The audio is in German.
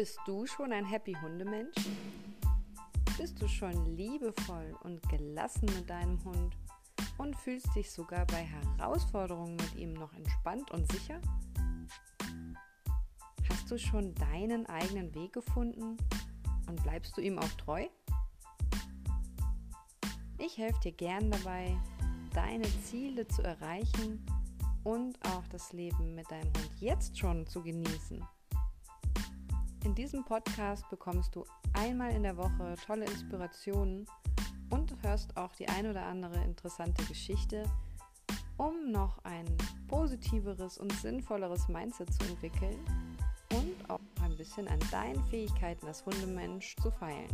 Bist du schon ein Happy Hundemensch? Bist du schon liebevoll und gelassen mit deinem Hund und fühlst dich sogar bei Herausforderungen mit ihm noch entspannt und sicher? Hast du schon deinen eigenen Weg gefunden und bleibst du ihm auch treu? Ich helfe dir gern dabei, deine Ziele zu erreichen und auch das Leben mit deinem Hund jetzt schon zu genießen. In diesem Podcast bekommst du einmal in der Woche tolle Inspirationen und hörst auch die ein oder andere interessante Geschichte, um noch ein positiveres und sinnvolleres Mindset zu entwickeln und auch ein bisschen an deinen Fähigkeiten als Hundemensch zu feilen.